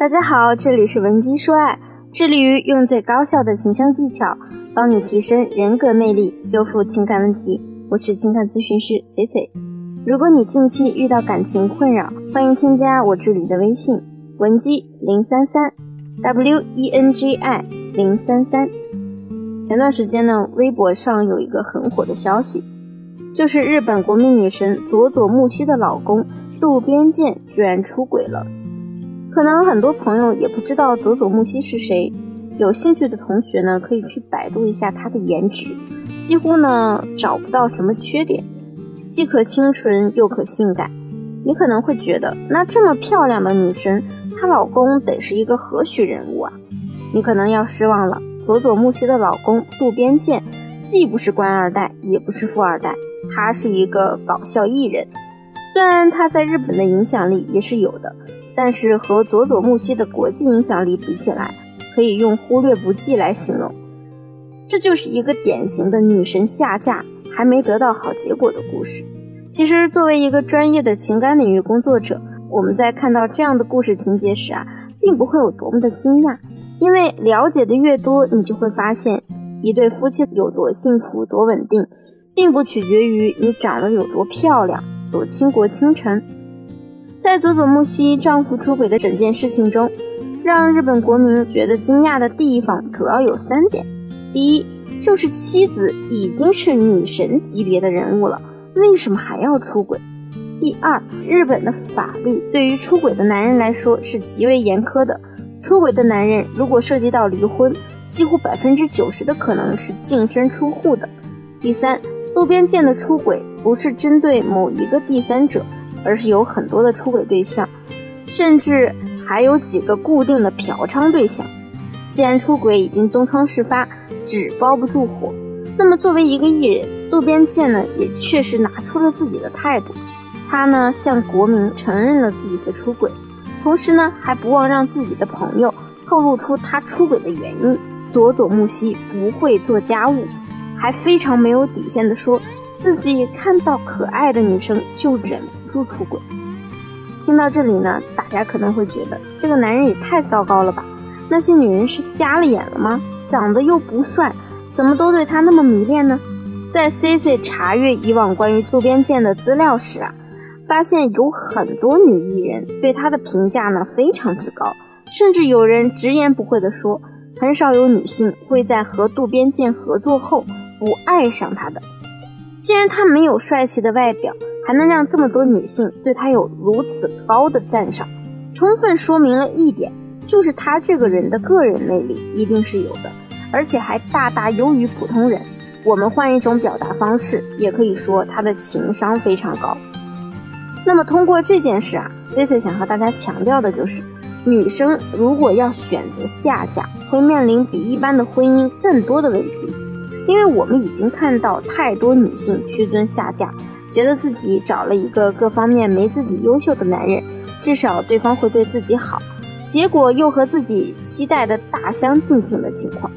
大家好，这里是文姬说爱，致力于用最高效的情商技巧帮你提升人格魅力，修复情感问题。我是情感咨询师 C C。如果你近期遇到感情困扰，欢迎添加我助理的微信文姬零三三 W E N G I 零三三。前段时间呢，微博上有一个很火的消息，就是日本国民女神佐佐木希的老公渡边健居然出轨了。可能很多朋友也不知道佐佐木希是谁，有兴趣的同学呢，可以去百度一下她的颜值，几乎呢找不到什么缺点，既可清纯又可性感。你可能会觉得，那这么漂亮的女神，她老公得是一个何许人物啊？你可能要失望了，佐佐木希的老公渡边健，既不是官二代，也不是富二代，他是一个搞笑艺人。虽然他在日本的影响力也是有的。但是和佐佐木希的国际影响力比起来，可以用忽略不计来形容。这就是一个典型的女神下嫁还没得到好结果的故事。其实，作为一个专业的情感领域工作者，我们在看到这样的故事情节时啊，并不会有多么的惊讶，因为了解的越多，你就会发现，一对夫妻有多幸福、多稳定，并不取决于你长得有多漂亮、多倾国倾城。在佐佐木希丈夫出轨的整件事情中，让日本国民觉得惊讶的地方主要有三点：第一，就是妻子已经是女神级别的人物了，为什么还要出轨？第二，日本的法律对于出轨的男人来说是极为严苛的，出轨的男人如果涉及到离婚，几乎百分之九十的可能是净身出户的。第三，渡边健的出轨不是针对某一个第三者。而是有很多的出轨对象，甚至还有几个固定的嫖娼对象。既然出轨已经东窗事发，纸包不住火，那么作为一个艺人，渡边健呢也确实拿出了自己的态度。他呢向国民承认了自己的出轨，同时呢还不忘让自己的朋友透露出他出轨的原因。佐佐木希不会做家务，还非常没有底线的说自己看到可爱的女生就忍不。住出轨，听到这里呢，大家可能会觉得这个男人也太糟糕了吧？那些女人是瞎了眼了吗？长得又不帅，怎么都对他那么迷恋呢？在 C C 查阅以往关于渡边健的资料时啊，发现有很多女艺人对他的评价呢非常之高，甚至有人直言不讳地说，很少有女性会在和渡边健合作后不爱上他的。既然他没有帅气的外表。还能让这么多女性对他有如此高的赞赏，充分说明了一点，就是他这个人的个人魅力一定是有的，而且还大大优于普通人。我们换一种表达方式，也可以说他的情商非常高。那么通过这件事啊，Cici 想和大家强调的就是，女生如果要选择下嫁，会面临比一般的婚姻更多的危机，因为我们已经看到太多女性屈尊下嫁。觉得自己找了一个各方面没自己优秀的男人，至少对方会对自己好，结果又和自己期待的大相径庭的情况。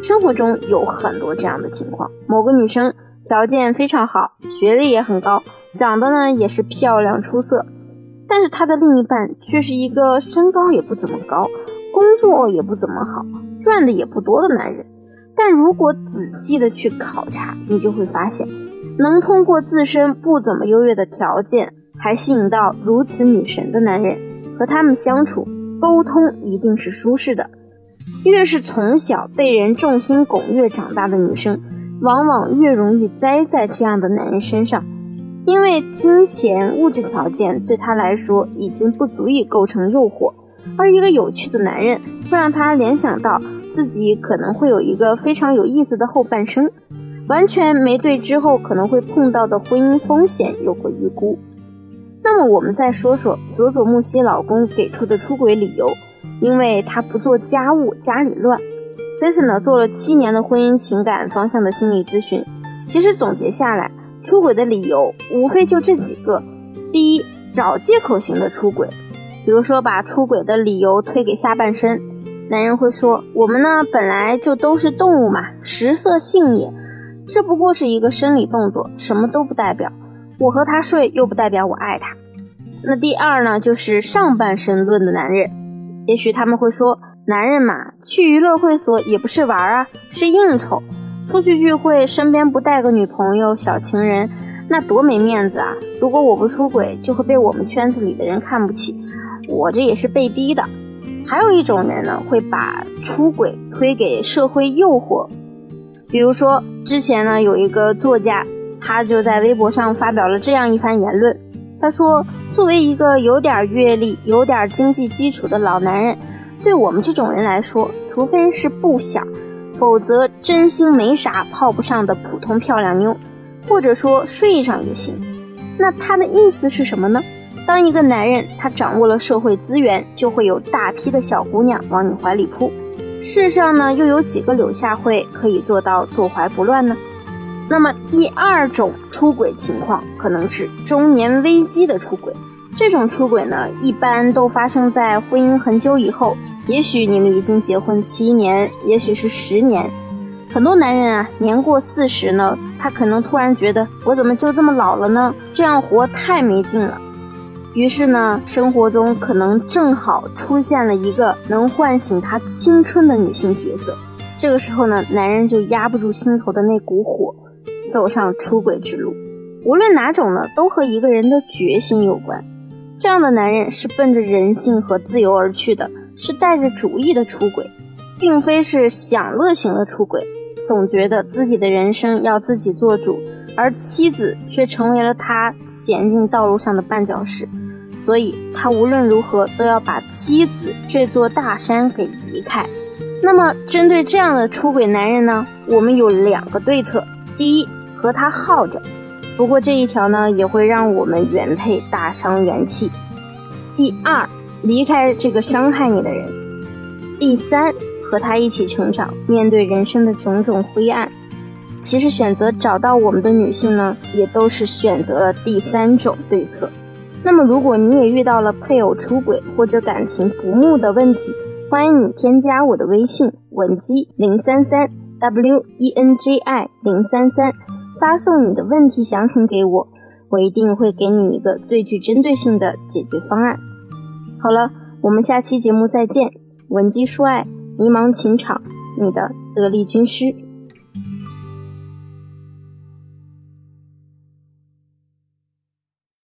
生活中有很多这样的情况：某个女生条件非常好，学历也很高，长得呢也是漂亮出色，但是她的另一半却是一个身高也不怎么高，工作也不怎么好，赚的也不多的男人。但如果仔细的去考察，你就会发现。能通过自身不怎么优越的条件，还吸引到如此女神的男人，和他们相处沟通一定是舒适的。越是从小被人众星拱月长大的女生，往往越容易栽在这样的男人身上，因为金钱物质条件对她来说已经不足以构成诱惑，而一个有趣的男人会让她联想到自己可能会有一个非常有意思的后半生。完全没对之后可能会碰到的婚姻风险有过预估。那么我们再说说佐佐木希老公给出的出轨理由，因为他不做家务，家里乱。c c 呢做了七年的婚姻情感方向的心理咨询，其实总结下来，出轨的理由无非就这几个：第一，找借口型的出轨，比如说把出轨的理由推给下半身，男人会说：“我们呢本来就都是动物嘛，食色性也。”这不过是一个生理动作，什么都不代表。我和他睡，又不代表我爱他。那第二呢，就是上半身论的男人，也许他们会说，男人嘛，去娱乐会所也不是玩啊，是应酬。出去聚会，身边不带个女朋友、小情人，那多没面子啊！如果我不出轨，就会被我们圈子里的人看不起。我这也是被逼的。还有一种人呢，会把出轨推给社会诱惑。比如说，之前呢有一个作家，他就在微博上发表了这样一番言论。他说：“作为一个有点阅历、有点经济基础的老男人，对我们这种人来说，除非是不想。”否则，真心没啥泡不上的普通漂亮妞，或者说睡上也行。那他的意思是什么呢？当一个男人他掌握了社会资源，就会有大批的小姑娘往你怀里扑。世上呢，又有几个柳下惠可以做到坐怀不乱呢？那么第二种出轨情况，可能是中年危机的出轨。这种出轨呢，一般都发生在婚姻很久以后。也许你们已经结婚七年，也许是十年。很多男人啊，年过四十呢，他可能突然觉得我怎么就这么老了呢？这样活太没劲了。于是呢，生活中可能正好出现了一个能唤醒他青春的女性角色。这个时候呢，男人就压不住心头的那股火，走上出轨之路。无论哪种呢，都和一个人的决心有关。这样的男人是奔着人性和自由而去的。是带着主意的出轨，并非是享乐型的出轨。总觉得自己的人生要自己做主，而妻子却成为了他前进道路上的绊脚石，所以他无论如何都要把妻子这座大山给移开。那么，针对这样的出轨男人呢，我们有两个对策：第一，和他耗着，不过这一条呢，也会让我们原配大伤元气；第二。离开这个伤害你的人。第三，和他一起成长，面对人生的种种灰暗。其实选择找到我们的女性呢，也都是选择了第三种对策。那么，如果你也遇到了配偶出轨或者感情不睦的问题，欢迎你添加我的微信文姬零三三 w e n j i 零三三，发送你的问题详情给我，我一定会给你一个最具针对性的解决方案。好了，我们下期节目再见。闻鸡说爱，迷茫情场，你的得力军师。